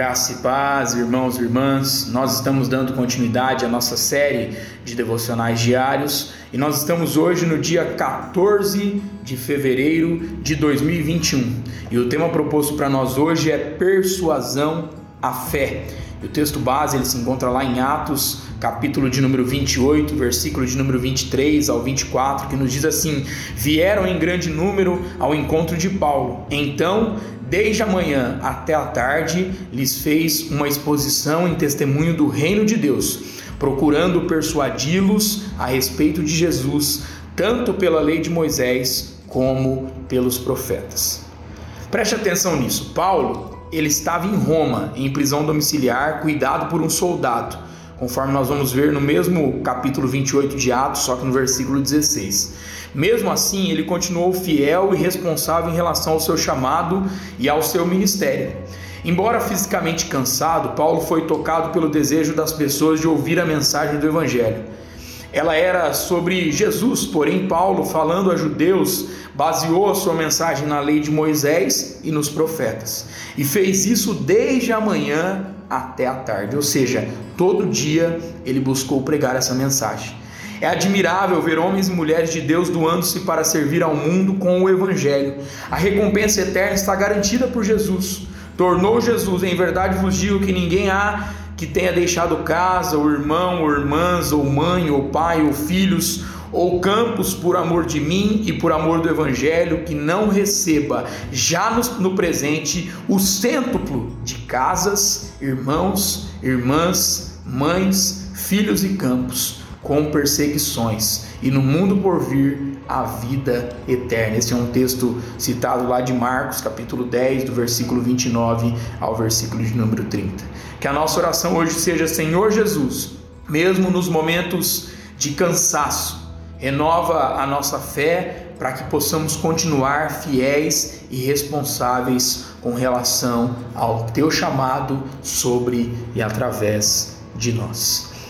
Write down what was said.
Graça e paz, irmãos e irmãs. Nós estamos dando continuidade à nossa série de devocionais diários e nós estamos hoje no dia 14 de fevereiro de 2021. E o tema proposto para nós hoje é persuasão à fé. E o texto base ele se encontra lá em Atos, capítulo de número 28, versículo de número 23 ao 24, que nos diz assim: Vieram em grande número ao encontro de Paulo. Então desde a manhã até a tarde, lhes fez uma exposição em testemunho do reino de Deus, procurando persuadi-los a respeito de Jesus, tanto pela lei de Moisés como pelos profetas. Preste atenção nisso. Paulo, ele estava em Roma, em prisão domiciliar, cuidado por um soldado, conforme nós vamos ver no mesmo capítulo 28 de Atos, só que no versículo 16. Mesmo assim, ele continuou fiel e responsável em relação ao seu chamado e ao seu ministério. Embora fisicamente cansado, Paulo foi tocado pelo desejo das pessoas de ouvir a mensagem do Evangelho. Ela era sobre Jesus, porém, Paulo, falando a judeus, baseou a sua mensagem na lei de Moisés e nos profetas. E fez isso desde a manhã até a tarde, ou seja, todo dia ele buscou pregar essa mensagem. É admirável ver homens e mulheres de Deus doando-se para servir ao mundo com o Evangelho. A recompensa eterna está garantida por Jesus. Tornou Jesus, em verdade vos digo que ninguém há que tenha deixado casa, ou irmão, ou irmãs, ou mãe, ou pai, ou filhos, ou campos por amor de mim e por amor do Evangelho, que não receba já no, presente o cêntuplo de casas, irmãos, irmãs, mães, filhos e campos com perseguições, e no mundo por vir a vida eterna. Esse é um texto citado lá de Marcos, capítulo 10, do versículo 29 ao versículo de número 30. Que a nossa oração hoje seja: Senhor Jesus, mesmo nos momentos de cansaço, renova a nossa fé para que possamos continuar fiéis e responsáveis com relação ao teu chamado sobre e através de nós.